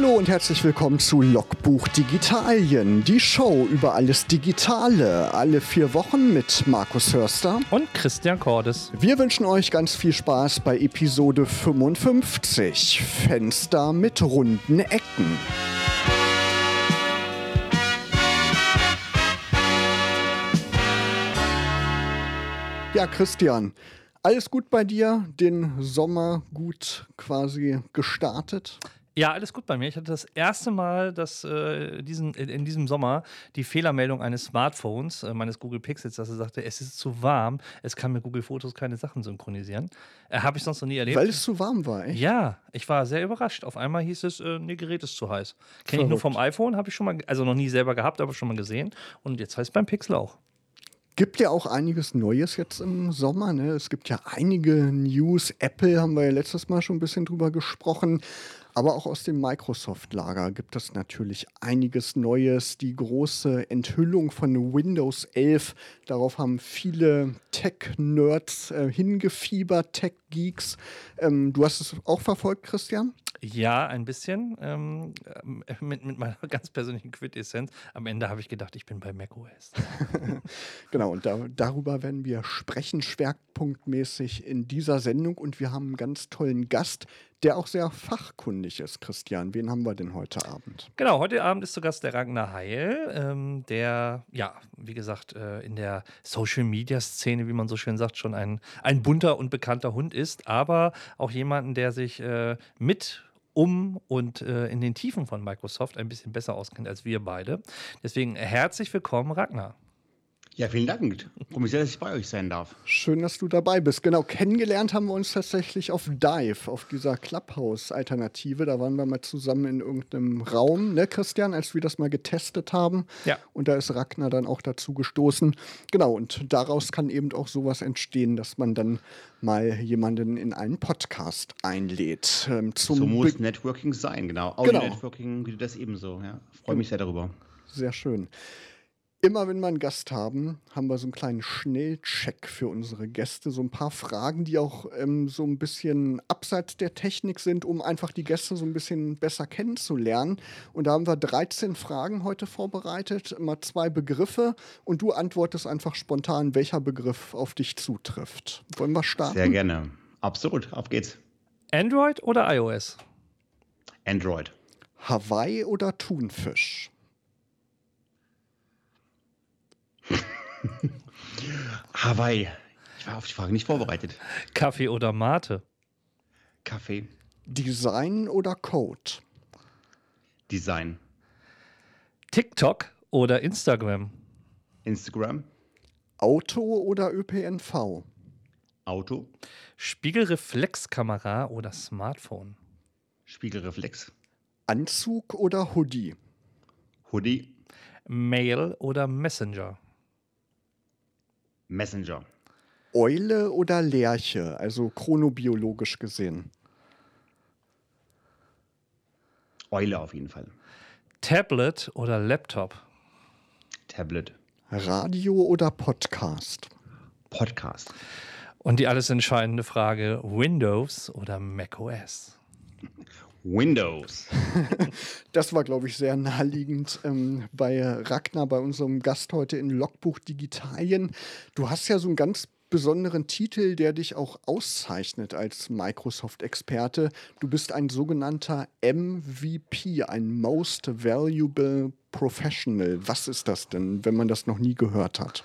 Hallo und herzlich willkommen zu Logbuch Digitalien, die Show über alles Digitale, alle vier Wochen mit Markus Hörster und Christian Cordes. Wir wünschen euch ganz viel Spaß bei Episode 55, Fenster mit runden Ecken. Ja, Christian, alles gut bei dir? Den Sommer gut quasi gestartet? Ja, alles gut bei mir. Ich hatte das erste Mal dass, äh, diesen, in diesem Sommer die Fehlermeldung eines Smartphones, äh, meines Google Pixels, dass er sagte, es ist zu warm, es kann mit Google Fotos keine Sachen synchronisieren. Äh, Habe ich sonst noch nie erlebt. Weil es zu warm war, echt? Ja, ich war sehr überrascht. Auf einmal hieß es, äh, nee, Gerät ist zu heiß. Kenne ich nur vom iPhone, habe ich schon mal, also noch nie selber gehabt, aber schon mal gesehen. Und jetzt heißt es beim Pixel auch gibt ja auch einiges Neues jetzt im Sommer. Ne? Es gibt ja einige News. Apple haben wir ja letztes Mal schon ein bisschen drüber gesprochen. Aber auch aus dem Microsoft-Lager gibt es natürlich einiges Neues. Die große Enthüllung von Windows 11, darauf haben viele Tech-Nerds äh, hingefiebert, Tech-Geeks. Ähm, du hast es auch verfolgt, Christian? Ja, ein bisschen. Ähm, mit, mit meiner ganz persönlichen Quintessenz. Am Ende habe ich gedacht, ich bin bei macOS. genau, und da, darüber werden wir sprechen, schwerpunktmäßig in dieser Sendung. Und wir haben einen ganz tollen Gast, der auch sehr fachkundig ist, Christian. Wen haben wir denn heute Abend? Genau, heute Abend ist zu Gast der Ragnar Heil, ähm, der, ja, wie gesagt, äh, in der Social-Media-Szene, wie man so schön sagt, schon ein, ein bunter und bekannter Hund ist, aber auch jemanden, der sich äh, mit um und äh, in den Tiefen von Microsoft ein bisschen besser auskennt als wir beide. Deswegen herzlich willkommen, Ragnar. Ja, vielen Dank. Freue mich sehr, dass ich bei euch sein darf. Schön, dass du dabei bist. Genau, kennengelernt haben wir uns tatsächlich auf Dive, auf dieser Clubhouse-Alternative. Da waren wir mal zusammen in irgendeinem Raum, ne, Christian, als wir das mal getestet haben. Ja. Und da ist Ragnar dann auch dazu gestoßen. Genau, und daraus kann eben auch sowas entstehen, dass man dann mal jemanden in einen Podcast einlädt. Ähm, so muss Be Networking sein, genau. Audio-Networking, genau. wie du das ebenso. Ja. Freue mich sehr darüber. Sehr schön. Immer wenn wir einen Gast haben, haben wir so einen kleinen Schnellcheck für unsere Gäste. So ein paar Fragen, die auch ähm, so ein bisschen abseits der Technik sind, um einfach die Gäste so ein bisschen besser kennenzulernen. Und da haben wir 13 Fragen heute vorbereitet, immer zwei Begriffe. Und du antwortest einfach spontan, welcher Begriff auf dich zutrifft. Wollen wir starten? Sehr gerne. Absolut. Auf geht's. Android oder iOS? Android. Hawaii oder Thunfisch? Hawaii. Ich war auf die Frage nicht vorbereitet. Kaffee oder Mate? Kaffee. Design oder Code? Design. TikTok oder Instagram? Instagram. Auto oder ÖPNV? Auto. Spiegelreflexkamera oder Smartphone? Spiegelreflex. Anzug oder Hoodie? Hoodie. Mail oder Messenger? Messenger. Eule oder Lerche, also chronobiologisch gesehen? Eule auf jeden Fall. Tablet oder Laptop? Tablet. Radio oder Podcast? Podcast. Und die alles entscheidende Frage: Windows oder macOS? Windows. das war, glaube ich, sehr naheliegend ähm, bei Ragnar, bei unserem Gast heute in Logbuch Digitalien. Du hast ja so einen ganz besonderen Titel, der dich auch auszeichnet als Microsoft-Experte. Du bist ein sogenannter MVP, ein Most Valuable Professional. Was ist das denn, wenn man das noch nie gehört hat?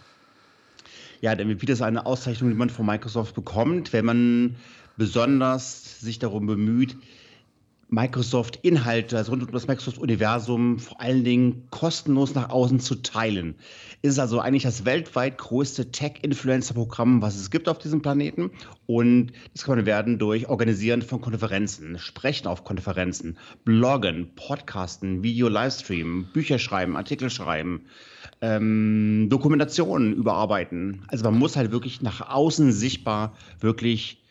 Ja, der MVP ist eine Auszeichnung, die man von Microsoft bekommt, wenn man besonders sich darum bemüht, Microsoft-Inhalte, also rund um das Microsoft-Universum, vor allen Dingen kostenlos nach außen zu teilen. Ist also eigentlich das weltweit größte Tech-Influencer-Programm, was es gibt auf diesem Planeten. Und das kann man werden durch Organisieren von Konferenzen, Sprechen auf Konferenzen, Bloggen, Podcasten, Video-Livestream, Bücher schreiben, Artikel schreiben, ähm, Dokumentationen überarbeiten. Also man muss halt wirklich nach außen sichtbar wirklich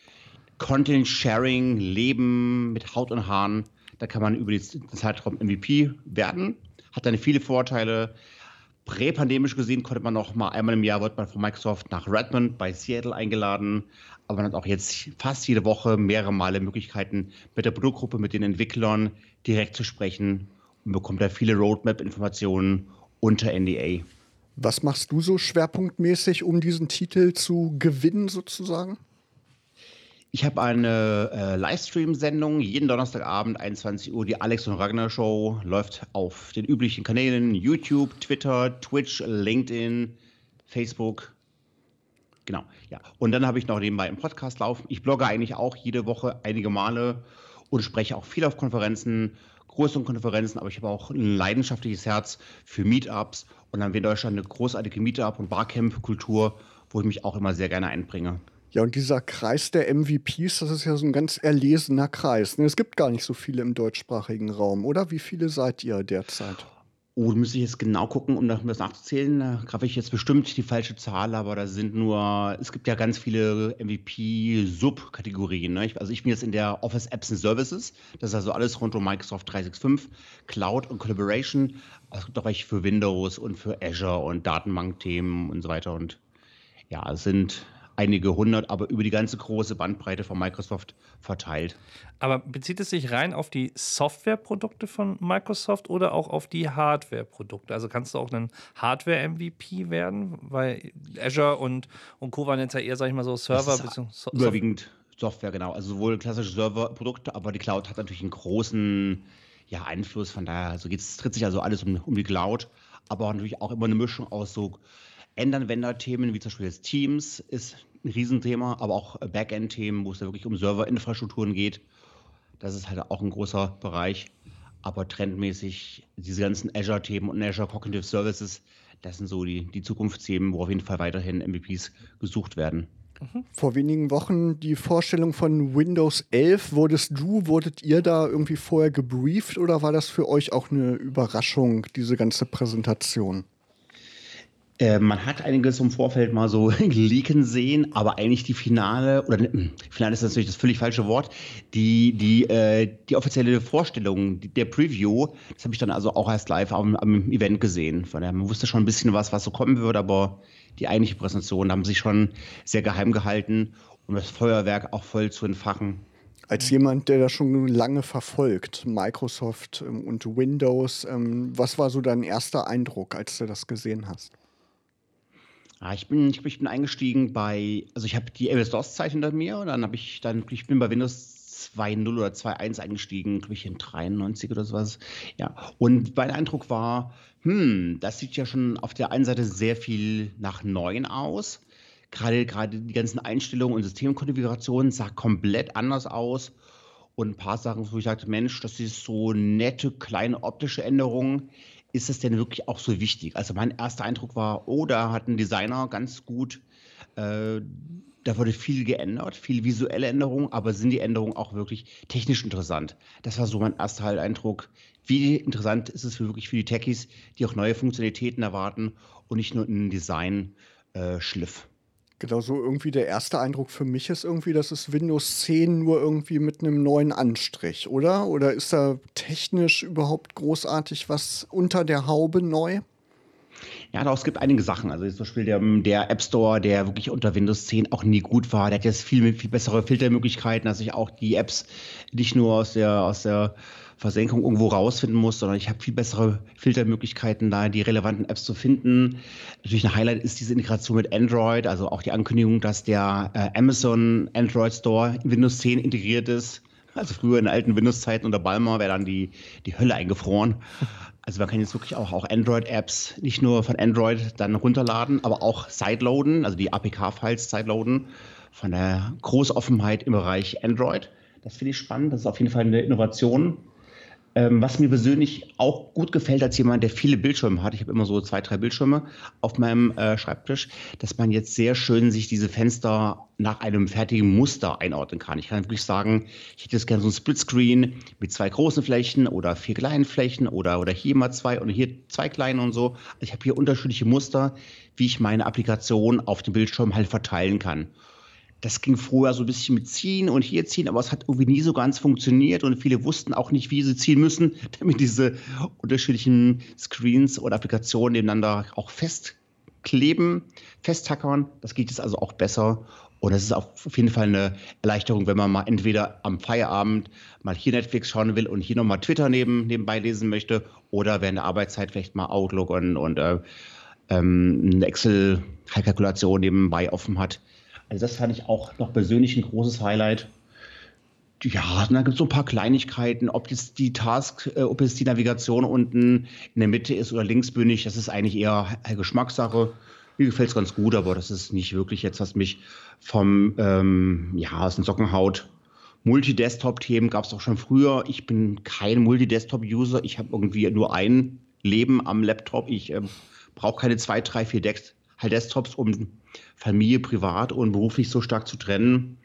Content Sharing leben mit Haut und Haaren. Da kann man über den Zeitraum MVP werden. Hat dann viele Vorteile. Präpandemisch gesehen konnte man noch mal einmal im Jahr wird man von Microsoft nach Redmond bei Seattle eingeladen. Aber man hat auch jetzt fast jede Woche mehrere Male Möglichkeiten, mit der Produktgruppe, mit den Entwicklern direkt zu sprechen und bekommt da viele Roadmap-Informationen unter NDA. Was machst du so schwerpunktmäßig, um diesen Titel zu gewinnen, sozusagen? Ich habe eine äh, Livestream-Sendung jeden Donnerstagabend, 21 Uhr. Die Alex und Ragnar Show läuft auf den üblichen Kanälen: YouTube, Twitter, Twitch, LinkedIn, Facebook. Genau, ja. Und dann habe ich noch nebenbei einen Podcast laufen. Ich blogge eigentlich auch jede Woche einige Male und spreche auch viel auf Konferenzen, größeren Konferenzen, aber ich habe auch ein leidenschaftliches Herz für Meetups und dann haben wir in Deutschland eine großartige Meetup- und Barcamp-Kultur, wo ich mich auch immer sehr gerne einbringe. Ja, und dieser Kreis der MVPs, das ist ja so ein ganz erlesener Kreis. Ne? Es gibt gar nicht so viele im deutschsprachigen Raum, oder? Wie viele seid ihr derzeit? Oh, da müsste ich jetzt genau gucken, um das nachzuzählen. Da greife ich jetzt bestimmt die falsche Zahl, aber da sind nur, es gibt ja ganz viele MVP-Subkategorien. Ne? Also ich bin jetzt in der Office Apps and Services. Das ist also alles rund um Microsoft 365, Cloud und Collaboration. Aber es gibt auch welche für Windows und für Azure und Datenbankthemen und so weiter. Und ja, es sind einige hundert, aber über die ganze große Bandbreite von Microsoft verteilt. Aber bezieht es sich rein auf die Softwareprodukte von Microsoft oder auch auf die Hardwareprodukte? Also kannst du auch ein Hardware-MVP werden? Weil Azure und, und Co. waren jetzt ja eher, sag ich mal, so Server. So überwiegend Software, genau. Also sowohl klassische Serverprodukte, aber die Cloud hat natürlich einen großen ja, Einfluss. Von daher also geht's, dreht sich also alles um, um die Cloud, aber natürlich auch immer eine Mischung aus so Endanwenderthemen wie zum Beispiel jetzt Teams ist ein Riesenthema, aber auch Backend-Themen, wo es ja wirklich um Serverinfrastrukturen geht. Das ist halt auch ein großer Bereich. Aber trendmäßig diese ganzen Azure-Themen und Azure Cognitive Services, das sind so die, die Zukunftsthemen, wo auf jeden Fall weiterhin MVPs gesucht werden. Mhm. Vor wenigen Wochen die Vorstellung von Windows 11. Wurdest du, wurdet ihr da irgendwie vorher gebrieft oder war das für euch auch eine Überraschung, diese ganze Präsentation? Äh, man hat einiges im Vorfeld mal so leaken sehen, aber eigentlich die Finale, oder ne, Finale ist natürlich das völlig falsche Wort, die, die, äh, die offizielle Vorstellung, die, der Preview, das habe ich dann also auch erst live am, am Event gesehen. Von daher, man wusste schon ein bisschen was, was so kommen würde, aber die eigentliche Präsentation haben sich schon sehr geheim gehalten, um das Feuerwerk auch voll zu entfachen. Als jemand, der das schon lange verfolgt, Microsoft ähm, und Windows, ähm, was war so dein erster Eindruck, als du das gesehen hast? Ja, ich bin, ich, ich bin eingestiegen bei, also ich habe die MS-DOS-Zeit hinter mir und dann habe ich dann, ich bin bei Windows 2.0 oder 2.1 eingestiegen, glaube ich in 93 oder sowas. Ja, und mein Eindruck war, hm, das sieht ja schon auf der einen Seite sehr viel nach 9 aus. Gerade, gerade die ganzen Einstellungen und Systemkonfigurationen sah komplett anders aus. Und ein paar Sachen, wo ich sagte, Mensch, das ist so nette, kleine optische Änderungen ist es denn wirklich auch so wichtig? Also mein erster Eindruck war, oh, da hat ein Designer ganz gut, äh, da wurde viel geändert, viel visuelle Änderungen, aber sind die Änderungen auch wirklich technisch interessant? Das war so mein erster Eindruck. Wie interessant ist es wirklich für die Techies, die auch neue Funktionalitäten erwarten und nicht nur einen Design-Schliff? Genau, so irgendwie der erste Eindruck für mich ist irgendwie, das ist Windows 10 nur irgendwie mit einem neuen Anstrich, oder? Oder ist da technisch überhaupt großartig was unter der Haube neu? Ja, doch, es gibt einige Sachen. Also zum Beispiel der, der, App Store, der wirklich unter Windows 10 auch nie gut war. Der hat jetzt viel, viel bessere Filtermöglichkeiten, dass ich auch die Apps nicht nur aus der, aus der Versenkung irgendwo rausfinden muss, sondern ich habe viel bessere Filtermöglichkeiten, da die relevanten Apps zu finden. Natürlich ein Highlight ist diese Integration mit Android, also auch die Ankündigung, dass der äh, Amazon Android Store in Windows 10 integriert ist. Also früher in alten Windows-Zeiten unter Balmer wäre dann die, die Hölle eingefroren. Also man kann jetzt wirklich auch, auch Android-Apps nicht nur von Android dann runterladen, aber auch sideloaden, also die APK-Files sideloaden von der Großoffenheit im Bereich Android. Das finde ich spannend. Das ist auf jeden Fall eine Innovation. Ähm, was mir persönlich auch gut gefällt als jemand, der viele Bildschirme hat, ich habe immer so zwei, drei Bildschirme auf meinem äh, Schreibtisch, dass man jetzt sehr schön sich diese Fenster nach einem fertigen Muster einordnen kann. Ich kann wirklich sagen, ich hätte jetzt gerne so ein Splitscreen mit zwei großen Flächen oder vier kleinen Flächen oder, oder hier mal zwei und hier zwei kleine und so. Also ich habe hier unterschiedliche Muster, wie ich meine Applikation auf dem Bildschirm halt verteilen kann. Das ging vorher so ein bisschen mit ziehen und hier ziehen, aber es hat irgendwie nie so ganz funktioniert und viele wussten auch nicht, wie sie ziehen müssen, damit diese unterschiedlichen Screens oder Applikationen nebeneinander auch festkleben, festtackern. Das geht jetzt also auch besser und es ist auf jeden Fall eine Erleichterung, wenn man mal entweder am Feierabend mal hier Netflix schauen will und hier nochmal Twitter neben, nebenbei lesen möchte oder während der Arbeitszeit vielleicht mal Outlook und, und äh, ähm, eine Excel-Kalkulation nebenbei offen hat. Also das fand ich auch noch persönlich ein großes Highlight. Ja, da gibt es so ein paar Kleinigkeiten, ob jetzt die Task, äh, ob jetzt die Navigation unten in der Mitte ist oder linksbündig, das ist eigentlich eher Geschmackssache. Mir gefällt es ganz gut, aber das ist nicht wirklich jetzt, was mich vom, ähm, ja, aus den Socken haut. Multi-Desktop-Themen gab es auch schon früher. Ich bin kein Multi-Desktop-User. Ich habe irgendwie nur ein Leben am Laptop. Ich äh, brauche keine zwei, drei, vier Dex halt Desktops, um Familie, privat und beruflich so stark zu trennen.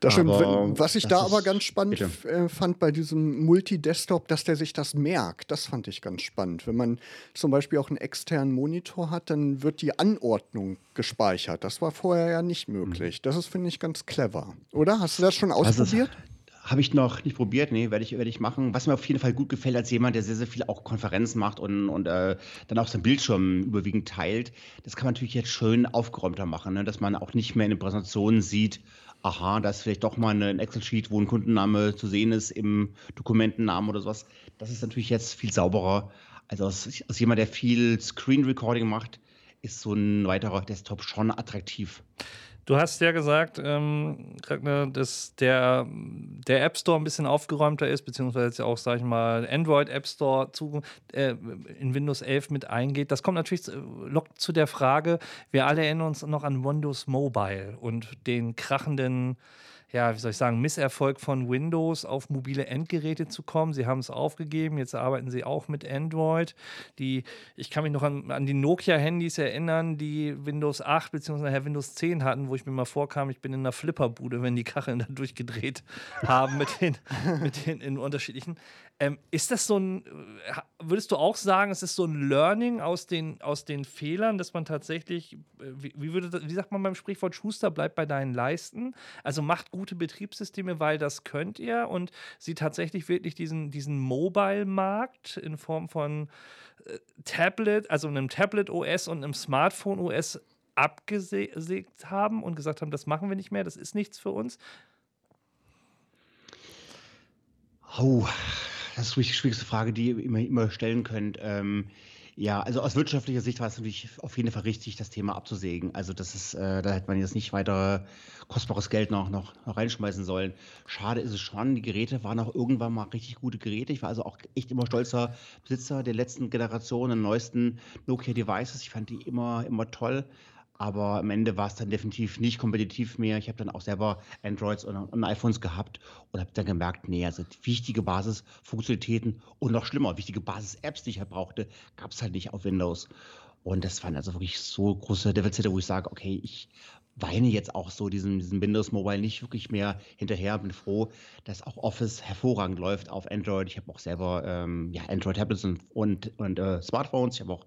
Das stimmt. Was ich da aber ganz spannend. Äh, fand bei diesem Multi-Desktop, dass der sich das merkt. Das fand ich ganz spannend. Wenn man zum Beispiel auch einen externen Monitor hat, dann wird die Anordnung gespeichert. Das war vorher ja nicht möglich. Mhm. Das ist, finde ich, ganz clever. Oder? Hast du das schon ausprobiert? Also, habe ich noch nicht probiert, nee, werde ich, werd ich machen. Was mir auf jeden Fall gut gefällt als jemand, der sehr, sehr viel auch Konferenzen macht und, und äh, dann auch seinen Bildschirm überwiegend teilt, das kann man natürlich jetzt schön aufgeräumter machen, ne? dass man auch nicht mehr in den Präsentationen sieht, aha, da ist vielleicht doch mal ein Excel-Sheet, wo ein Kundenname zu sehen ist im Dokumentennamen oder sowas. Das ist natürlich jetzt viel sauberer. Also als, als jemand, der viel Screen Recording macht, ist so ein weiterer Desktop schon attraktiv. Du hast ja gesagt, ähm, dass der, der App Store ein bisschen aufgeräumter ist, beziehungsweise jetzt auch, sag ich mal, Android App Store zu, äh, in Windows 11 mit eingeht. Das kommt natürlich, lockt zu der Frage, wir alle erinnern uns noch an Windows Mobile und den krachenden ja, wie soll ich sagen, Misserfolg von Windows auf mobile Endgeräte zu kommen. Sie haben es aufgegeben, jetzt arbeiten sie auch mit Android. Die, ich kann mich noch an, an die Nokia-Handys erinnern, die Windows 8 bzw. Windows 10 hatten, wo ich mir mal vorkam, ich bin in einer Flipperbude, wenn die Kacheln da durchgedreht haben mit den, mit den in unterschiedlichen. Ähm, ist das so ein, äh, würdest du auch sagen, es ist so ein Learning aus den, aus den Fehlern, dass man tatsächlich, äh, wie, wie, würde wie sagt man beim Sprichwort, Schuster bleibt bei deinen Leisten? Also macht gute Betriebssysteme, weil das könnt ihr und sie tatsächlich wirklich diesen, diesen Mobile-Markt in Form von äh, Tablet, also einem Tablet-OS und einem Smartphone-OS abgesägt haben und gesagt haben, das machen wir nicht mehr, das ist nichts für uns. Oh, das ist die schwierigste Frage, die ihr immer, immer stellen könnt. Ähm, ja, also aus wirtschaftlicher Sicht war es natürlich auf jeden Fall richtig, das Thema abzusägen. Also das ist, äh, da hätte man jetzt nicht weiter kostbares Geld noch, noch, noch reinschmeißen sollen. Schade ist es schon, die Geräte waren auch irgendwann mal richtig gute Geräte. Ich war also auch echt immer stolzer Besitzer der letzten Generation, der neuesten Nokia-Devices. Ich fand die immer, immer toll. Aber am Ende war es dann definitiv nicht kompetitiv mehr. Ich habe dann auch selber Androids und, und iPhones gehabt und habe dann gemerkt, nee, also wichtige Basisfunktionalitäten und noch schlimmer, wichtige Basis-Apps, die ich halt brauchte, gab es halt nicht auf Windows. Und das waren also wirklich so große Defizite, wo ich sage, okay, ich weine jetzt auch so diesem, diesem Windows Mobile nicht wirklich mehr hinterher. Bin froh, dass auch Office hervorragend läuft auf Android. Ich habe auch selber ähm, ja, Android-Tablets und, und, und äh, Smartphones. Ich habe auch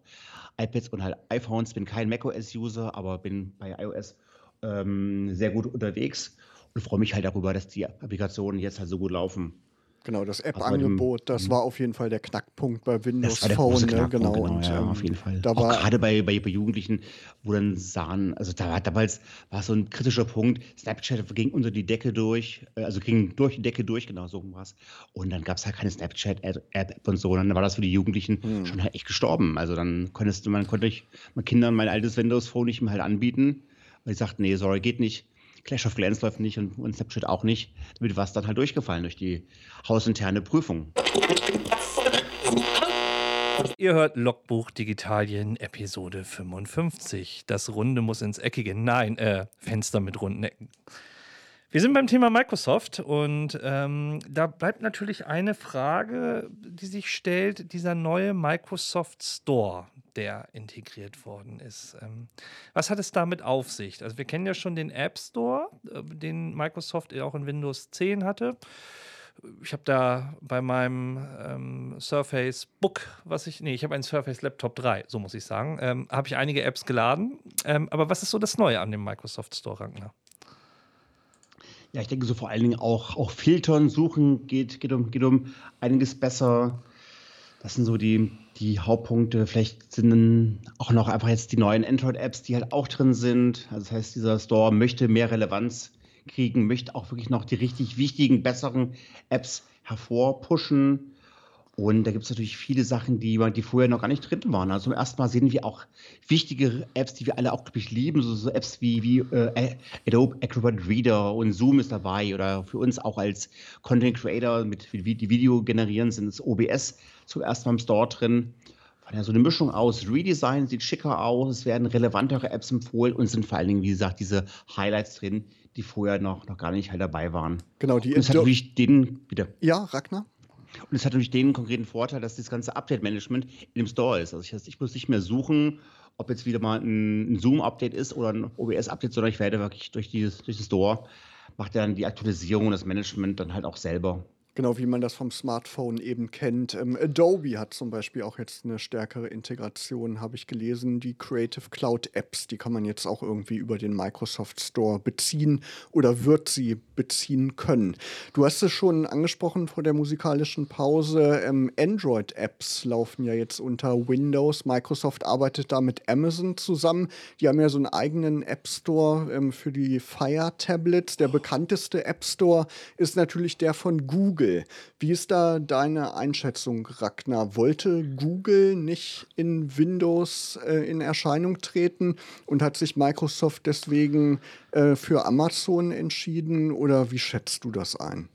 iPads und halt iPhones. Bin kein macOS-User, aber bin bei iOS ähm, sehr gut unterwegs und freue mich halt darüber, dass die Applikationen jetzt halt so gut laufen. Genau, das App-Angebot, das mhm. war auf jeden Fall der Knackpunkt bei Windows Phone. Ne? Genau, genau und, ja, ähm, auf jeden Fall. Da war gerade bei, bei, bei, Jugendlichen, wo dann sahen, also da war damals war so ein kritischer Punkt, Snapchat ging unter die Decke durch, äh, also ging durch die Decke durch, genau so war es. Und dann gab es halt keine Snapchat-App und so. Und dann war das für die Jugendlichen hm. schon halt echt gestorben. Also dann konntest du, man konnte ich meinen Kindern mein altes Windows Phone nicht mehr halt anbieten. Weil ich sagte, nee, sorry, geht nicht. Clash of Clans läuft nicht und, und Snapchat auch nicht. Damit war es dann halt durchgefallen durch die hausinterne Prüfung. Ihr hört Logbuch Digitalien Episode 55. Das Runde muss ins Eckige. Nein, äh, Fenster mit runden Ecken. Wir sind beim Thema Microsoft und ähm, da bleibt natürlich eine Frage, die sich stellt: dieser neue Microsoft Store, der integriert worden ist. Ähm, was hat es damit auf sich? Also, wir kennen ja schon den App Store, äh, den Microsoft auch in Windows 10 hatte. Ich habe da bei meinem ähm, Surface Book, was ich, nee, ich habe einen Surface Laptop 3, so muss ich sagen, ähm, habe ich einige Apps geladen. Ähm, aber was ist so das Neue an dem Microsoft Store, Ragnar? Ja, ich denke so vor allen Dingen auch, auch Filtern, Suchen geht, geht, um, geht um einiges besser. Das sind so die, die Hauptpunkte. Vielleicht sind auch noch einfach jetzt die neuen Android-Apps, die halt auch drin sind. Also das heißt, dieser Store möchte mehr Relevanz kriegen, möchte auch wirklich noch die richtig wichtigen, besseren Apps hervorpushen. Und da gibt es natürlich viele Sachen, die, die vorher noch gar nicht drin waren. Also zum ersten Mal sehen wir auch wichtige Apps, die wir alle auch, glaube ich, lieben. So, so Apps wie, wie äh, Adobe Acrobat Reader und Zoom ist dabei. Oder für uns auch als Content Creator mit die Video generieren, sind es OBS zum ersten Mal im Store drin. Von ja so eine Mischung aus Redesign, sieht schicker aus, es werden relevantere Apps empfohlen und sind vor allen Dingen, wie gesagt, diese Highlights drin, die vorher noch, noch gar nicht halt dabei waren. Genau, die und es hat natürlich den, wieder. Ja, Ragnar? Und es hat natürlich den konkreten Vorteil, dass das ganze Update-Management in dem Store ist. Also ich, ich, muss nicht mehr suchen, ob jetzt wieder mal ein, Zoom-Update ist oder ein OBS-Update, sondern ich werde wirklich durch, dieses, durch das Store, macht dann die Aktualisierung und das Management dann halt auch selber. Genau, wie man das vom Smartphone eben kennt. Ähm, Adobe hat zum Beispiel auch jetzt eine stärkere Integration, habe ich gelesen. Die Creative Cloud Apps, die kann man jetzt auch irgendwie über den Microsoft Store beziehen oder wird sie beziehen können. Du hast es schon angesprochen vor der musikalischen Pause. Ähm, Android-Apps laufen ja jetzt unter Windows. Microsoft arbeitet da mit Amazon zusammen. Die haben ja so einen eigenen App Store ähm, für die Fire Tablets. Der bekannteste App Store ist natürlich der von Google. Google. Wie ist da deine Einschätzung, Ragnar? Wollte Google nicht in Windows äh, in Erscheinung treten und hat sich Microsoft deswegen äh, für Amazon entschieden oder wie schätzt du das ein?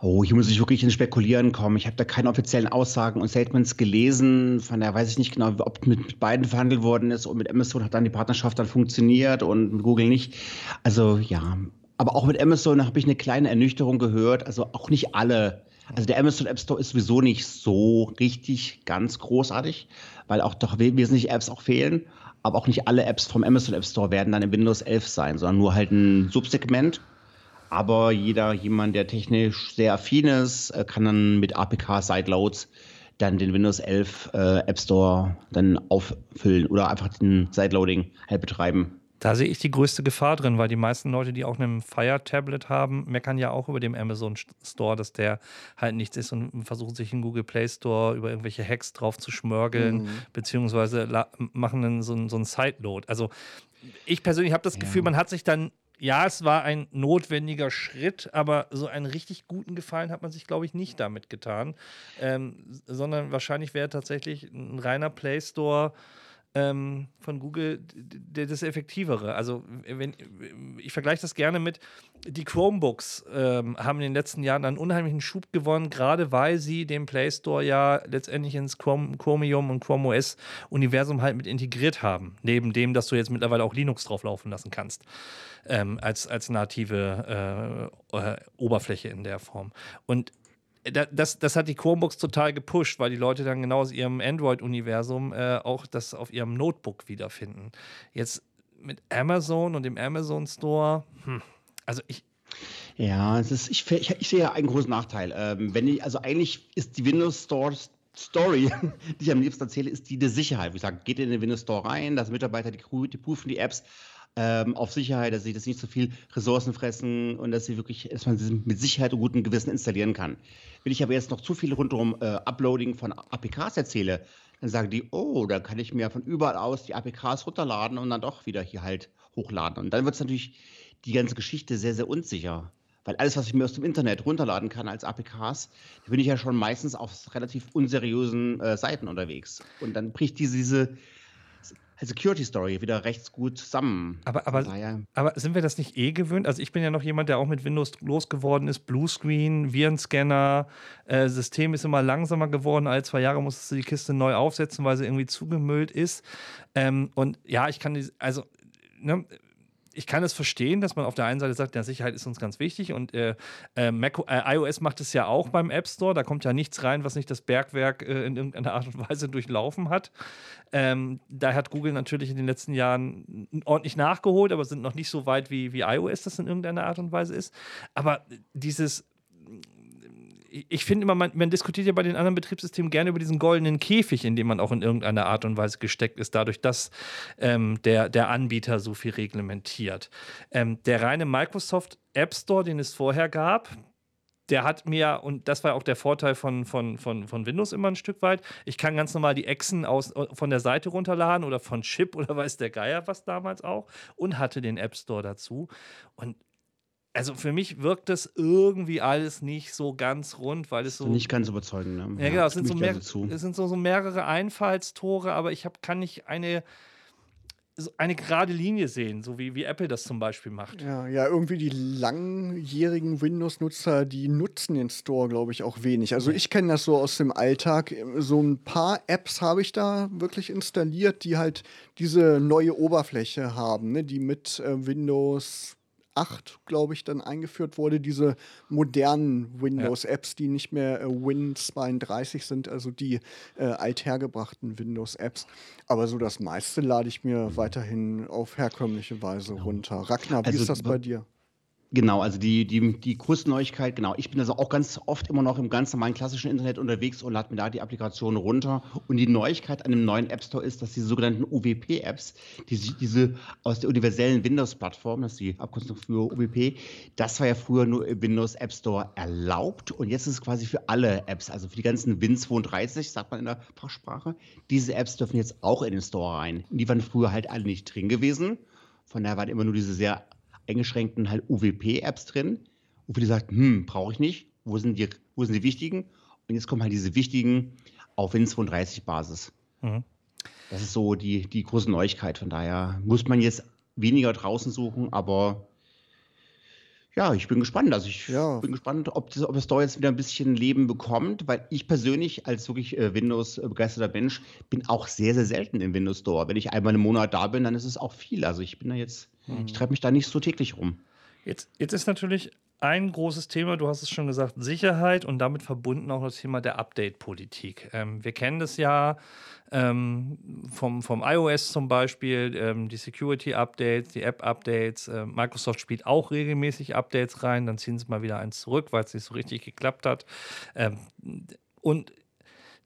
Oh, hier muss ich wirklich ins Spekulieren kommen. Ich habe da keine offiziellen Aussagen und Statements gelesen. Von daher weiß ich nicht genau, ob mit, mit, beiden verhandelt worden ist und mit Amazon hat dann die Partnerschaft dann funktioniert und mit Google nicht. Also ja, aber auch mit Amazon habe ich eine kleine Ernüchterung gehört. Also auch nicht alle. Also der Amazon App Store ist sowieso nicht so richtig ganz großartig, weil auch doch wesentliche Apps auch fehlen. Aber auch nicht alle Apps vom Amazon App Store werden dann in Windows 11 sein, sondern nur halt ein Subsegment. Aber jeder, jemand, der technisch sehr affin ist, äh, kann dann mit APK-Sideloads dann den Windows 11 äh, App Store dann auffüllen oder einfach den Sideloading halt betreiben. Da sehe ich die größte Gefahr drin, weil die meisten Leute, die auch ein Fire-Tablet haben, meckern ja auch über den Amazon Store, dass der halt nichts ist und versuchen sich in Google Play Store über irgendwelche Hacks drauf zu schmörgeln, mhm. beziehungsweise machen dann so, so einen Sideload. Also ich persönlich habe das Gefühl, ja. man hat sich dann ja, es war ein notwendiger Schritt, aber so einen richtig guten Gefallen hat man sich, glaube ich, nicht damit getan, ähm, sondern wahrscheinlich wäre tatsächlich ein reiner Play Store ähm, von Google das Effektivere. Also wenn, ich vergleiche das gerne mit, die Chromebooks ähm, haben in den letzten Jahren einen unheimlichen Schub gewonnen, gerade weil sie den Play Store ja letztendlich ins Chrome, Chromium und Chrome OS Universum halt mit integriert haben. Neben dem, dass du jetzt mittlerweile auch Linux drauf laufen lassen kannst. Ähm, als, als native äh, äh, Oberfläche in der Form. Und das, das hat die Chromebooks total gepusht, weil die Leute dann genau aus ihrem Android-Universum äh, auch das auf ihrem Notebook wiederfinden. Jetzt mit Amazon und dem Amazon Store, hm, also ich. Ja, es ist, ich, ich, ich sehe ja einen großen Nachteil. Ähm, wenn ich, also eigentlich ist die Windows Store Story, die ich am liebsten erzähle, ist die der Sicherheit. Ich sage, geht in den Windows Store rein, dass Mitarbeiter, die, die prüfen die Apps, ähm, auf Sicherheit, dass sie das nicht so viel Ressourcen fressen und dass sie wirklich, dass man sie mit Sicherheit und gutem Gewissen installieren kann. Wenn ich aber jetzt noch zu viel rundherum äh, Uploading von APKs erzähle, dann sagen die, oh, da kann ich mir von überall aus die APKs runterladen und dann doch wieder hier halt hochladen. Und dann wird es natürlich die ganze Geschichte sehr, sehr unsicher. Weil alles, was ich mir aus dem Internet runterladen kann als APKs, da bin ich ja schon meistens auf relativ unseriösen äh, Seiten unterwegs. Und dann bricht diese, diese Security Story wieder recht gut zusammen. Aber, aber, aber sind wir das nicht eh gewöhnt? Also ich bin ja noch jemand, der auch mit Windows losgeworden ist. Bluescreen, Virenscanner, äh, System ist immer langsamer geworden. Alle zwei Jahre musstest du die Kiste neu aufsetzen, weil sie irgendwie zugemüllt ist. Ähm, und ja, ich kann die, also ne, ich kann es verstehen, dass man auf der einen Seite sagt, ja, Sicherheit ist uns ganz wichtig und äh, äh, Mac, äh, iOS macht es ja auch beim App Store. Da kommt ja nichts rein, was nicht das Bergwerk äh, in irgendeiner Art und Weise durchlaufen hat. Ähm, da hat Google natürlich in den letzten Jahren ordentlich nachgeholt, aber sind noch nicht so weit, wie, wie iOS das in irgendeiner Art und Weise ist. Aber dieses ich finde immer, man, man, diskutiert ja bei den anderen Betriebssystemen gerne über diesen goldenen Käfig, in dem man auch in irgendeiner Art und Weise gesteckt ist, dadurch, dass ähm, der, der Anbieter so viel reglementiert. Ähm, der reine Microsoft App Store, den es vorher gab, der hat mir, und das war auch der Vorteil von, von, von, von Windows immer ein Stück weit, ich kann ganz normal die Echsen aus, von der Seite runterladen oder von Chip oder weiß der Geier was damals auch und hatte den App Store dazu. Und also für mich wirkt das irgendwie alles nicht so ganz rund, weil es so. Nicht ganz überzeugend, ne? Ja, genau. Es sind, so, mehr, es sind so, so mehrere Einfallstore, aber ich hab, kann nicht eine eine gerade Linie sehen, so wie, wie Apple das zum Beispiel macht. Ja, ja, irgendwie die langjährigen Windows-Nutzer, die nutzen den Store, glaube ich, auch wenig. Also ich kenne das so aus dem Alltag. So ein paar Apps habe ich da wirklich installiert, die halt diese neue Oberfläche haben, ne? die mit äh, Windows 8, glaube ich, dann eingeführt wurde, diese modernen Windows-Apps, die nicht mehr äh, Win32 sind, also die äh, althergebrachten Windows-Apps. Aber so das meiste lade ich mir weiterhin auf herkömmliche Weise runter. Ragnar, wie also, ist das bei dir? Genau, also die, die, die Kursneuigkeit, genau. Ich bin also auch ganz oft immer noch im ganz normalen klassischen Internet unterwegs und lade mir da die Applikation runter. Und die Neuigkeit an dem neuen App Store ist, dass die sogenannten UWP-Apps, die, diese aus der universellen Windows-Plattform, das ist die Abkürzung für UWP, das war ja früher nur im Windows App Store erlaubt und jetzt ist es quasi für alle Apps, also für die ganzen Win32, sagt man in der Fachsprache, diese Apps dürfen jetzt auch in den Store rein. Die waren früher halt alle nicht drin gewesen. Von daher waren immer nur diese sehr eingeschränkten halt UWP-Apps drin, wo viele sagten, hm, brauche ich nicht, wo sind, die, wo sind die wichtigen? Und jetzt kommen halt diese wichtigen auf Win32-Basis. Mhm. Das ist so die, die große Neuigkeit. Von daher muss man jetzt weniger draußen suchen, aber ja, ich bin gespannt. Also ich ja. bin gespannt, ob, das, ob es da jetzt wieder ein bisschen Leben bekommt, weil ich persönlich als wirklich äh, Windows-begeisterter Mensch bin auch sehr, sehr selten im Windows Store. Wenn ich einmal im Monat da bin, dann ist es auch viel. Also ich bin da jetzt Mhm. Ich treibe mich da nicht so täglich rum. Jetzt, jetzt ist natürlich ein großes Thema, du hast es schon gesagt, Sicherheit und damit verbunden auch das Thema der Update-Politik. Ähm, wir kennen das ja ähm, vom, vom iOS zum Beispiel, ähm, die Security-Updates, die App-Updates. Äh, Microsoft spielt auch regelmäßig Updates rein, dann ziehen sie mal wieder eins zurück, weil es nicht so richtig geklappt hat. Ähm, und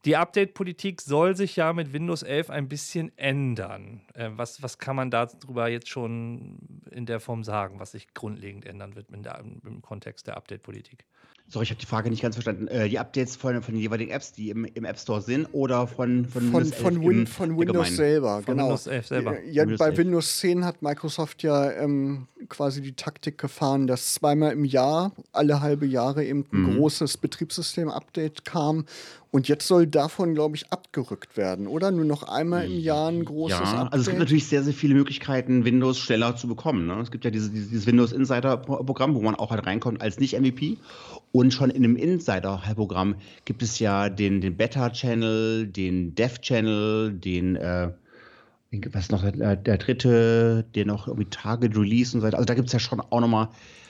die Update-Politik soll sich ja mit Windows 11 ein bisschen ändern. Äh, was, was kann man darüber jetzt schon in der Form sagen, was sich grundlegend ändern wird der, im Kontext der Update-Politik? Sorry, ich habe die Frage nicht ganz verstanden. Äh, die Updates von, von den jeweiligen Apps, die im, im App Store sind, oder von, von, von, von, Win, von Windows selber? Von genau. Windows 11 selber. Ja, Windows bei 11. Windows 10 hat Microsoft ja ähm, quasi die Taktik gefahren, dass zweimal im Jahr, alle halbe Jahre eben ein mhm. großes Betriebssystem-Update kam. Und jetzt soll davon, glaube ich, abgerückt werden, oder? Nur noch einmal im Jahr ein großes ja, Update. Also es gibt natürlich sehr, sehr viele Möglichkeiten, Windows schneller zu bekommen. Ne? Es gibt ja diese, dieses Windows Insider-Programm, wo man auch halt reinkommt als Nicht-MVP. Und schon in dem Insider-Programm gibt es ja den, den Beta-Channel, den Dev-Channel, den äh, was noch der, der, dritte, der noch irgendwie Target Release und so weiter. Also da gibt es ja schon auch nochmal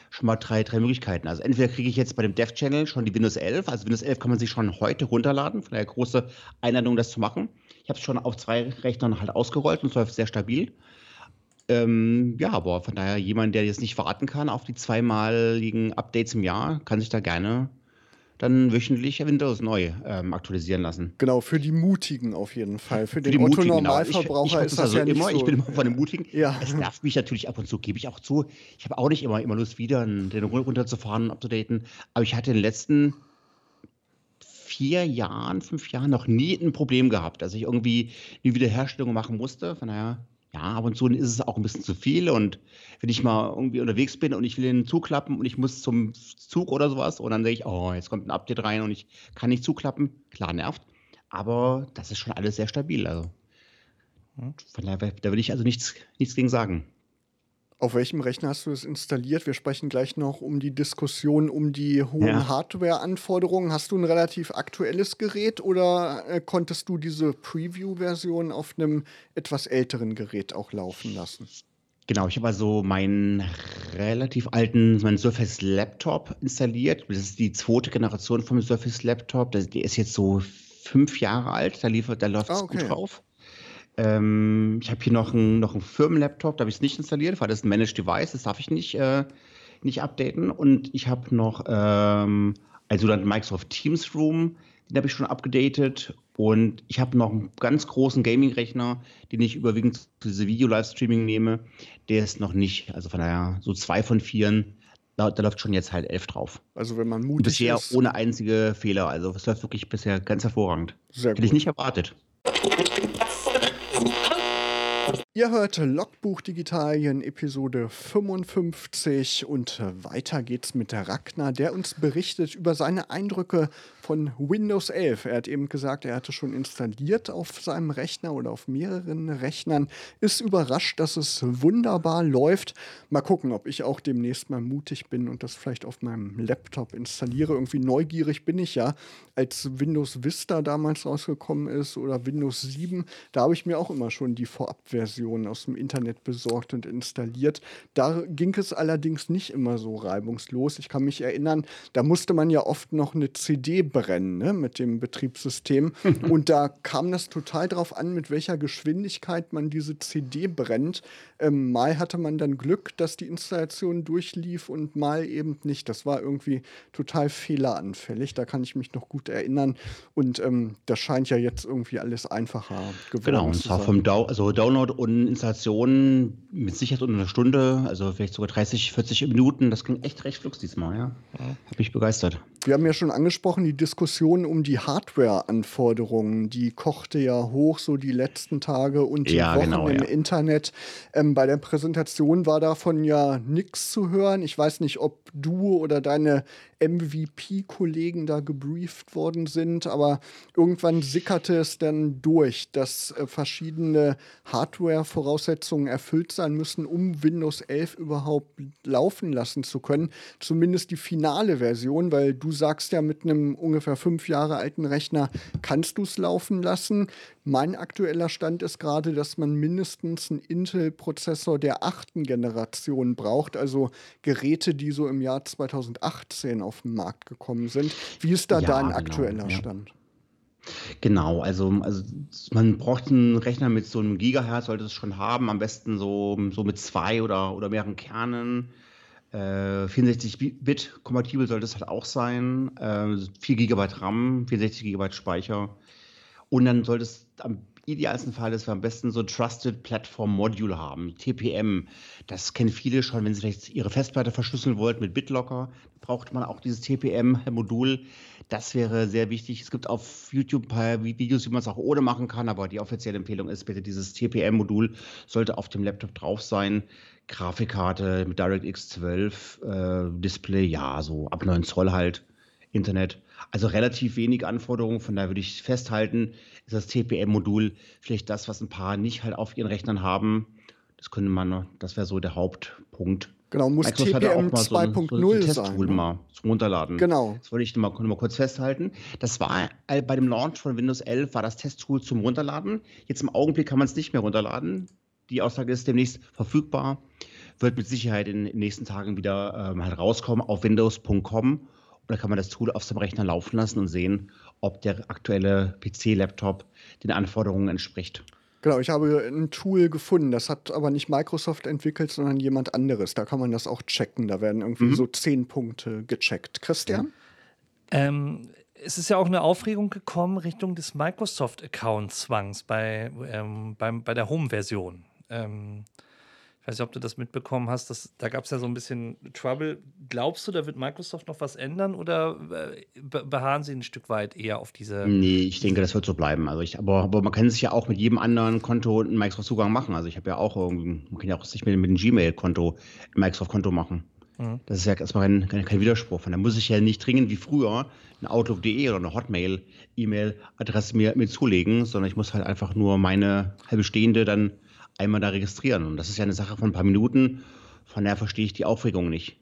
schon mal drei, drei Möglichkeiten. Also entweder kriege ich jetzt bei dem Dev Channel schon die Windows 11, also Windows 11 kann man sich schon heute runterladen, von daher große Einladung, das zu machen. Ich habe es schon auf zwei Rechnern halt ausgerollt und es läuft sehr stabil. Ähm, ja, aber von daher jemand, der jetzt nicht warten kann auf die zweimaligen Updates im Jahr, kann sich da gerne dann wöchentlich Windows neu ähm, aktualisieren lassen. Genau, für die Mutigen auf jeden Fall. Für, für den Otto-Normalverbraucher genau. ist das also ja immer, so. Ich bin immer von den Mutigen. Ja. Es nervt mich natürlich ab und zu, gebe ich auch zu. Ich habe auch nicht immer, immer Lust, wieder den runterzufahren und abzudaten. Aber ich hatte in den letzten vier Jahren, fünf Jahren noch nie ein Problem gehabt, dass ich irgendwie eine Wiederherstellung machen musste. Von daher ja, ab und zu ist es auch ein bisschen zu viel. Und wenn ich mal irgendwie unterwegs bin und ich will den zuklappen und ich muss zum Zug oder sowas, und dann denke ich, oh, jetzt kommt ein Update rein und ich kann nicht zuklappen, klar nervt. Aber das ist schon alles sehr stabil. Also. Hm. Von daher, da will ich also nichts, nichts gegen sagen. Auf welchem Rechner hast du es installiert? Wir sprechen gleich noch um die Diskussion um die hohen ja. Hardware-Anforderungen. Hast du ein relativ aktuelles Gerät oder äh, konntest du diese Preview-Version auf einem etwas älteren Gerät auch laufen lassen? Genau, ich habe also meinen relativ alten, meinen Surface Laptop installiert. Das ist die zweite Generation vom Surface Laptop. Der ist jetzt so fünf Jahre alt. Da, liefert, da läuft es ah, okay. gut drauf. Ähm, ich habe hier noch einen noch Firmenlaptop, da habe ich es nicht installiert, weil das ist ein Managed Device, das darf ich nicht, äh, nicht updaten. Und ich habe noch ähm, Also dann Microsoft Teams Room, den habe ich schon abgedatet. Und ich habe noch einen ganz großen Gaming-Rechner, den ich überwiegend zu diese Video-Livestreaming nehme. Der ist noch nicht, also von daher so zwei von vieren. Da, da läuft schon jetzt halt elf drauf. Also wenn man mutig bisher ist. ohne einzige Fehler. Also es läuft wirklich bisher ganz hervorragend. Sehr Hätte ich gut. nicht erwartet. Ihr hört Logbuch Digitalien Episode 55 und weiter geht's mit Ragnar, der uns berichtet über seine Eindrücke von Windows 11. Er hat eben gesagt, er hatte schon installiert auf seinem Rechner oder auf mehreren Rechnern, ist überrascht, dass es wunderbar läuft. Mal gucken, ob ich auch demnächst mal mutig bin und das vielleicht auf meinem Laptop installiere. Irgendwie neugierig bin ich ja, als Windows Vista damals rausgekommen ist oder Windows 7, da habe ich mir auch immer schon die Vorabversion aus dem Internet besorgt und installiert. Da ging es allerdings nicht immer so reibungslos. Ich kann mich erinnern, da musste man ja oft noch eine CD brennen ne, mit dem Betriebssystem. und da kam das total drauf an, mit welcher Geschwindigkeit man diese CD brennt. Ähm, mal hatte man dann Glück, dass die Installation durchlief und mal eben nicht. Das war irgendwie total fehleranfällig. Da kann ich mich noch gut erinnern. Und ähm, das scheint ja jetzt irgendwie alles einfacher geworden Genau, und zu zwar sein. vom Dau also Download und Installation mit Sicherheit unter einer Stunde, also vielleicht sogar 30, 40 Minuten. Das ging echt recht flugs diesmal, ja. Hab mich begeistert. Wir haben ja schon angesprochen, die Diskussion um die Hardware-Anforderungen, die kochte ja hoch so die letzten Tage und die Ja, Wochen genau, im ja. Internet. Ähm, bei der Präsentation war davon ja nichts zu hören. Ich weiß nicht, ob du oder deine MVP-Kollegen da gebrieft worden sind, aber irgendwann sickerte es dann durch, dass äh, verschiedene Hardware-Voraussetzungen erfüllt sein müssen, um Windows 11 überhaupt laufen lassen zu können. Zumindest die finale Version, weil du sagst ja, mit einem ungefähr fünf Jahre alten Rechner kannst du es laufen lassen. Mein aktueller Stand ist gerade, dass man mindestens einen Intel-Prozessor der achten Generation braucht, also Geräte, die so im Jahr 2018 auf den Markt gekommen sind. Wie ist da Ja, dein genau, aktueller ja. Stand? Genau, also, also man braucht einen Rechner mit so einem Gigahertz, sollte es schon haben, am besten so, so mit zwei oder, oder mehreren Kernen. Äh, 64-Bit kompatibel sollte es halt auch sein. Äh, 4 GB RAM, 64 GB Speicher. Und dann sollte es am idealsten Fall, dass wir am besten so Trusted Platform Module haben, TPM. Das kennen viele schon, wenn sie vielleicht ihre Festplatte verschlüsseln wollten mit BitLocker, braucht man auch dieses TPM-Modul. Das wäre sehr wichtig. Es gibt auf YouTube ein paar Videos, wie man es auch ohne machen kann, aber die offizielle Empfehlung ist bitte dieses TPM-Modul sollte auf dem Laptop drauf sein. Grafikkarte mit DirectX 12, äh, Display, ja, so ab 9 Zoll halt. Internet. Also relativ wenig Anforderungen, von daher würde ich festhalten, ist das TPM-Modul vielleicht das, was ein paar nicht halt auf ihren Rechnern haben. Das könnte man, das wäre so der Hauptpunkt. Genau, muss Microsoft TPM auch mal so ein- so 2.0 sein. Testtool ne? mal zum Runterladen. Genau. Das wollte ich mal, mal kurz festhalten. Das war äh, bei dem Launch von Windows 11 war das Testtool zum Runterladen. Jetzt im Augenblick kann man es nicht mehr runterladen. Die Aussage ist demnächst verfügbar. Wird mit Sicherheit in den nächsten Tagen wieder ähm, halt rauskommen auf windows.com. Da kann man das Tool auf seinem Rechner laufen lassen und sehen, ob der aktuelle PC-Laptop den Anforderungen entspricht. Genau, ich habe ein Tool gefunden, das hat aber nicht Microsoft entwickelt, sondern jemand anderes. Da kann man das auch checken. Da werden irgendwie Mhm. so zehn Punkte gecheckt. Christian? Ähm, es ist ja auch eine Aufregung gekommen Richtung des Microsoft-Account-Zwangs bei, ähm, beim, bei der Home-Version. Ähm, ich weiß nicht, ob du das mitbekommen hast. Das, da gab es ja so ein bisschen Trouble. Glaubst du, da wird Microsoft noch was ändern oder äh, be beharren sie ein Stück weit eher auf diese. Nee, ich denke, das wird so bleiben. Also ich, aber, aber man kann sich ja auch mit jedem anderen Konto einen Microsoft-Zugang machen. Also ich habe ja auch irgendwie, man kann ja auch sich mit, mit einem Gmail-Konto ein Microsoft-Konto machen. Mhm. Das ist ja erstmal kein, kein, kein Widerspruch. Von da muss ich ja nicht dringend wie früher eine Outlook.de oder eine Hotmail-E-Mail-Adresse mir, mir zulegen, sondern ich muss halt einfach nur meine bestehende dann einmal da registrieren. Und das ist ja eine Sache von ein paar Minuten. Von daher verstehe ich die Aufregung nicht.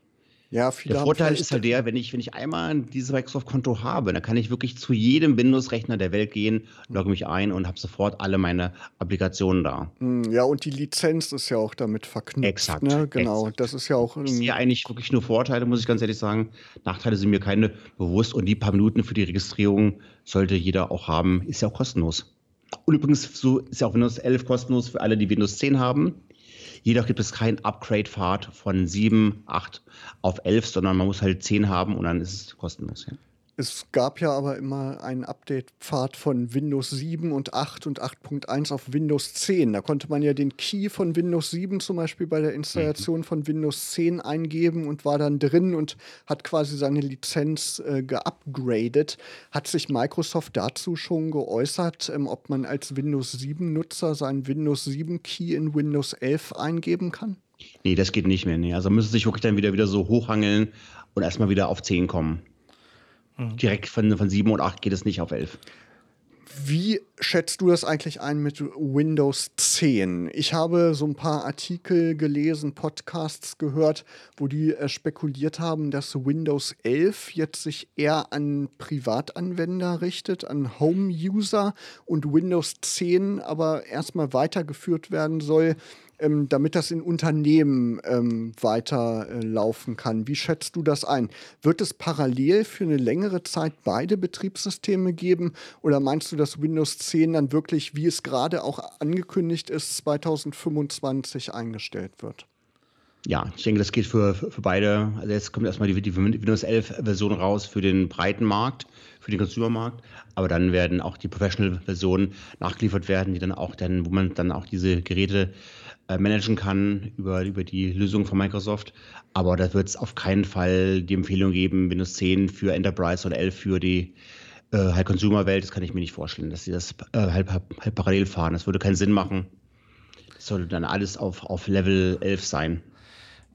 Ja, Der Vorteil ist halt der, wenn ich, wenn ich einmal dieses Microsoft-Konto habe, dann kann ich wirklich zu jedem Windows-Rechner der Welt gehen, logge mich ein und habe sofort alle meine Applikationen da. Hm, Ja, und die Lizenz ist ja auch damit verknüpft. Exakt, Ne? Genau, exakt. das ist ja auch. Ich sehe eigentlich wirklich nur Vorteile, muss ich ganz ehrlich sagen. Nachteile sind mir keine bewusst und die paar Minuten für die Registrierung sollte jeder auch haben, ist ja auch kostenlos. Und übrigens, so ist ja auch Windows 11 kostenlos für alle, die Windows 10 haben. Jedoch gibt es keinen Upgrade-Pfad von 7, 8 auf 11, sondern man muss halt 10 haben und dann ist es kostenlos. Ja. Es gab ja aber immer einen Update-Pfad von Windows 7 und 8 und 8.1 auf Windows 10. Da konnte man ja den Key von Windows 7 zum Beispiel bei der Installation mhm. von Windows 10 eingeben und war dann drin und hat quasi seine Lizenz äh, geupgradet. Hat sich Microsoft dazu schon geäußert, ähm, ob man als Windows 7-Nutzer seinen Windows 7 Key in Windows 11 eingeben kann? Nee, das geht nicht mehr. Nee. Also müsste sich wirklich dann wieder, wieder so hochhangeln und erstmal wieder auf 10 kommen. Mhm. Direkt von, von 7 und 8 geht es nicht auf 11. Wie schätzt du das eigentlich ein mit Windows 10? Ich habe so ein paar Artikel gelesen, Podcasts gehört, wo die äh, spekuliert haben, dass Windows 11 jetzt sich eher an Privatanwender richtet, an Home-User und Windows 10 aber erstmal weitergeführt werden soll ähm, damit das in Unternehmen ähm, weiterlaufen äh, kann. Wie schätzt du das ein? Wird es parallel für eine längere Zeit beide Betriebssysteme geben oder meinst du, dass Windows 10 dann wirklich, wie es gerade auch angekündigt ist, 2025 eingestellt wird? Ja, ich denke, das geht für, für, beide. Also jetzt kommt erstmal die, die Windows 11 Version raus für den breiten Markt, für den Consumer-Markt. Aber dann werden auch die Professional-Versionen nachgeliefert werden, die dann auch dann, wo man dann auch diese Geräte äh, managen kann über, über die Lösung von Microsoft. Aber da wird es auf keinen Fall die Empfehlung geben, Windows 10 für Enterprise oder 11 für die äh, halt Consumer-Welt. Das kann ich mir nicht vorstellen, dass sie das äh, halb, halb parallel fahren. Das würde keinen Sinn machen. Das sollte dann alles auf, auf Level 11 sein.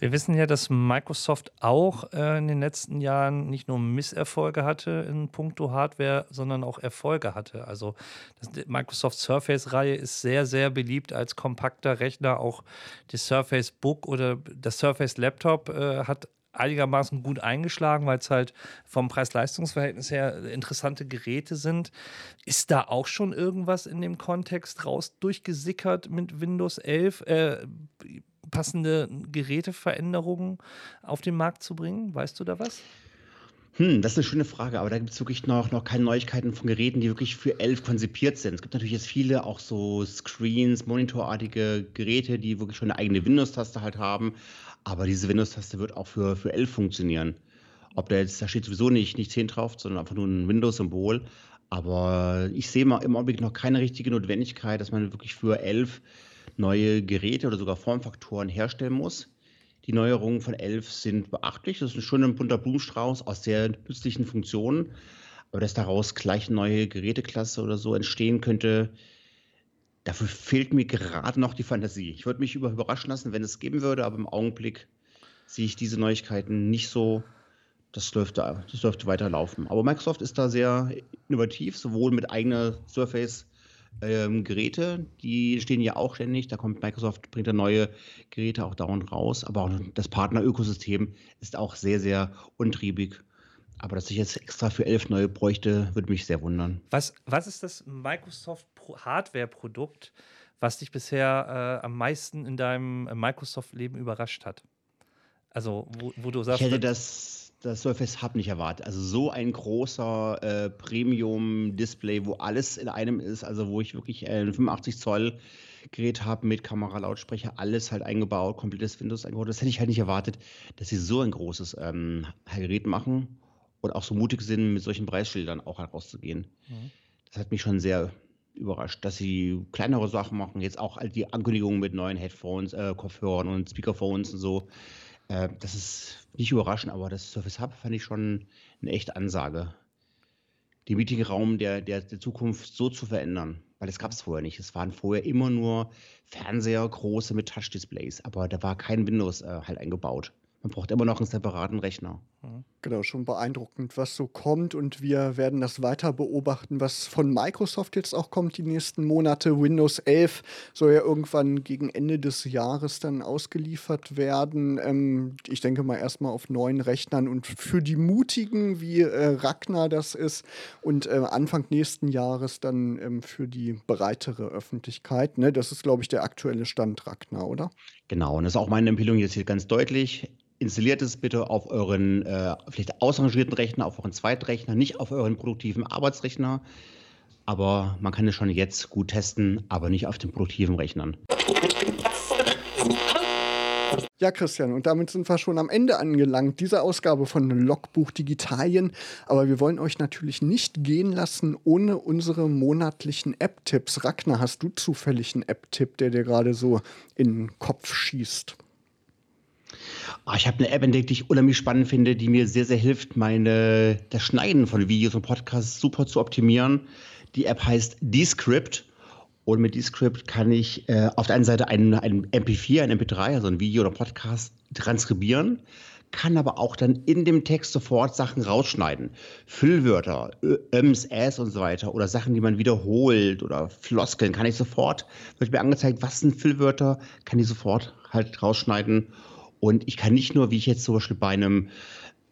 Wir wissen ja, dass Microsoft auch äh, in den letzten Jahren nicht nur Misserfolge hatte in puncto Hardware, sondern auch Erfolge hatte. Also das, Microsoft Surface-Reihe ist sehr, sehr beliebt als kompakter Rechner. Auch die Surface Book oder das Surface Laptop äh, hat einigermaßen gut eingeschlagen, weil es halt vom Preis-Leistungs-Verhältnis her interessante Geräte sind. Ist da auch schon irgendwas in dem Kontext raus durchgesickert mit Windows 11? Äh, passende Geräteveränderungen auf den Markt zu bringen? Weißt du da was? Hm, das ist eine schöne Frage, aber da gibt es wirklich noch, noch keine Neuigkeiten von Geräten, die wirklich für 11 konzipiert sind. Es gibt natürlich jetzt viele auch so Screens, monitorartige Geräte, die wirklich schon eine eigene Windows-Taste halt haben, aber diese Windows-Taste wird auch für, für 11 funktionieren. Ob da jetzt, da steht sowieso nicht, nicht 10 drauf, sondern einfach nur ein Windows-Symbol. Aber ich sehe mal im Augenblick noch keine richtige Notwendigkeit, dass man wirklich für 11 neue Geräte oder sogar Formfaktoren herstellen muss. Die Neuerungen von 11 sind beachtlich. Das ist ein bunter Blumenstrauß aus sehr nützlichen Funktionen. Aber dass daraus gleich eine neue Geräteklasse oder so entstehen könnte, dafür fehlt mir gerade noch die Fantasie. Ich würde mich überraschen lassen, wenn es geben würde, aber im Augenblick sehe ich diese Neuigkeiten nicht so. Das dürfte, das dürfte weiterlaufen. Aber Microsoft ist da sehr innovativ, sowohl mit eigener Surface ähm, Geräte, die stehen ja auch ständig. Da kommt Microsoft, bringt da neue Geräte auch dauernd raus. Aber auch das Partnerökosystem ist auch sehr, sehr untriebig. Aber dass ich jetzt extra für elf neue bräuchte, würde mich sehr wundern. Was, was ist das Microsoft Hardware-Produkt, was dich bisher äh, am meisten in deinem Microsoft-Leben überrascht hat? Also, wo, wo du sagst. Ich hätte das das Surface Hub nicht erwartet. Also so ein großer äh, Premium-Display, wo alles in einem ist, also wo ich wirklich äh, ein 85 Zoll Gerät habe mit Kamera, Lautsprecher, alles halt eingebaut, komplettes Windows eingebaut. Das hätte ich halt nicht erwartet, dass sie so ein großes ähm, Gerät machen und auch so mutig sind, mit solchen Preisschildern auch herauszugehen. Mhm. Das hat mich schon sehr überrascht, dass sie kleinere Sachen machen. Jetzt auch die Ankündigungen mit neuen Headphones, äh, Kopfhörern und Speakerphones und so. Äh, das ist nicht überraschend, aber das Surface Hub fand ich schon eine echte Ansage. Den Meetingraum der, der, der Zukunft so zu verändern, weil das gab es vorher nicht. Es waren vorher immer nur Fernseher, große mit Touch-Displays, aber da war kein Windows äh, halt eingebaut. Man braucht immer noch einen separaten Rechner. Genau, schon beeindruckend, was so kommt. Und wir werden das weiter beobachten, was von Microsoft jetzt auch kommt die nächsten Monate. Windows 11 soll ja irgendwann gegen Ende des Jahres dann ausgeliefert werden. Ähm, ich denke mal erstmal auf neuen Rechnern und für die Mutigen, wie äh, Ragnar das ist. Und äh, Anfang nächsten Jahres dann ähm, für die breitere Öffentlichkeit. Ne? Das ist, glaube ich, der aktuelle Stand, Ragnar, oder? Genau, und das ist auch meine Empfehlung jetzt hier ganz deutlich installiert es bitte auf euren äh, vielleicht ausrangierten Rechner, auf euren Zweitrechner, nicht auf euren produktiven Arbeitsrechner. Aber man kann es schon jetzt gut testen, aber nicht auf den produktiven Rechnern. Ja, Christian, und damit sind wir schon am Ende angelangt, dieser Ausgabe von Logbuch Digitalien. Aber wir wollen euch natürlich nicht gehen lassen ohne unsere monatlichen App-Tipps. Ragnar, hast du zufällig einen App-Tipp, der dir gerade so in den Kopf schießt? Oh, ich habe eine App entdeckt, die ich unheimlich spannend finde, die mir sehr, sehr hilft, meine, das Schneiden von Videos und Podcasts super zu optimieren. Die App heißt Descript. Und mit Descript kann ich äh, auf der einen Seite ein, ein MP4, ein MP3, also ein Video oder Podcast transkribieren, kann aber auch dann in dem Text sofort Sachen rausschneiden. Füllwörter, Öms, Äs und so weiter oder Sachen, die man wiederholt oder Floskeln, kann ich sofort, wird mir angezeigt, was sind Füllwörter, kann ich sofort halt rausschneiden. Und ich kann nicht nur, wie ich jetzt zum Beispiel bei einem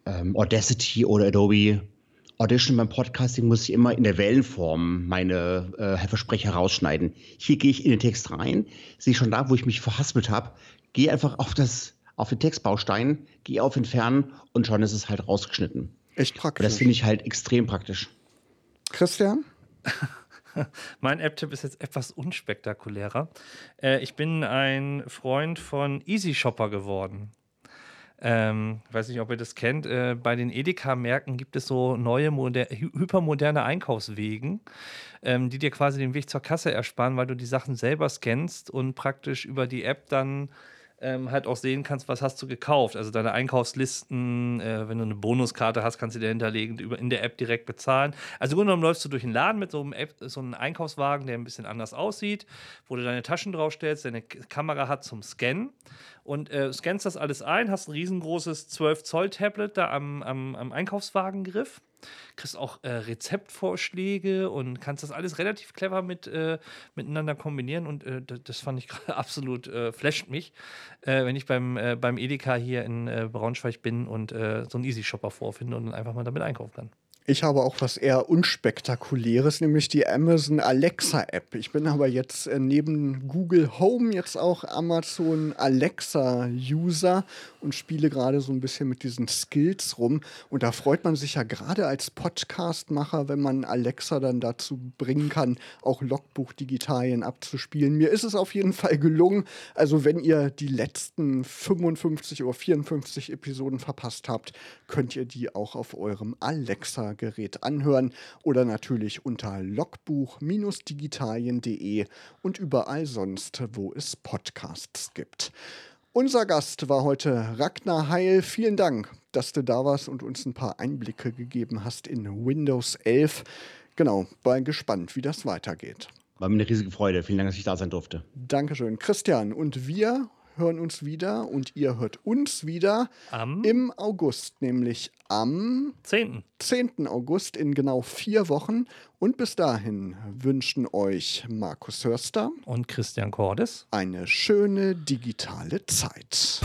ähm, Audacity oder Adobe Audition beim Podcasting muss ich immer in der Wellenform meine äh, Versprecher rausschneiden. Hier gehe ich in den Text rein, sehe schon da, wo ich mich verhaspelt habe, gehe einfach auf das auf den Textbaustein, gehe auf Entfernen und schon ist es halt rausgeschnitten. Echt praktisch. Und das finde ich halt extrem praktisch. Christian? mein App-Tipp ist jetzt etwas unspektakulärer. Äh, ich bin ein Freund von Easy Shopper geworden. Ähm, weiß nicht, ob ihr das kennt. Äh, bei den Edeka-Märkten gibt es so neue, hypermoderne Einkaufswegen, ähm, die dir quasi den Weg zur Kasse ersparen, weil du die Sachen selber scannst und praktisch über die App dann ähm, halt auch sehen kannst, was hast du gekauft. Also deine Einkaufslisten, äh, wenn du eine Bonuskarte hast, kannst du dir hinterlegen, über, in der App direkt bezahlen. Also im Grunde genommen läufst du durch den Laden mit so einem, App, so einem Einkaufswagen, der ein bisschen anders aussieht, wo du deine Taschen draufstellst, deine Kamera hat zum Scannen und äh, scannst das alles ein, hast ein riesengroßes 12 Zoll Tablet da am, am, am Einkaufswagengriff kriegst auch äh, Rezeptvorschläge und kannst das alles relativ clever mit, äh, miteinander kombinieren und äh, das fand ich gerade absolut, äh, flasht mich, äh, wenn ich beim, äh, beim Edeka hier in äh, Braunschweig bin und so einen Easy Shopper vorfinde und dann einfach mal damit einkaufen kann. Ich habe auch was eher unspektakuläres, nämlich die Amazon Alexa App. Ich bin aber jetzt äh, neben Google Home jetzt auch Amazon Alexa User und spiele gerade so ein bisschen mit diesen Skills rum. Und da freut man sich ja gerade als Podcastmacher, wenn man Alexa dann dazu bringen kann, auch Logbuch-Digitalien abzuspielen. Mir ist es auf jeden Fall gelungen. Also wenn ihr die letzten 55 oder 54 Episoden verpasst habt, könnt ihr die auch auf eurem Alexa Gerät anhören oder natürlich unter logbuch-digitalien.de und überall sonst, wo es Podcasts gibt. Unser Gast war heute Ragnar Heil. Vielen Dank, dass du da warst und uns ein paar Einblicke gegeben hast in Windows 11. Genau, bin gespannt, wie das weitergeht. War mir eine riesige Freude. Vielen Dank, dass ich da sein durfte. Dankeschön. Christian, und wir hören uns wieder und ihr hört uns wieder am im August, nämlich am 10. 10. August in genau vier Wochen. Und bis dahin wünschen euch Markus Hörster und Christian Cordes eine schöne digitale Zeit.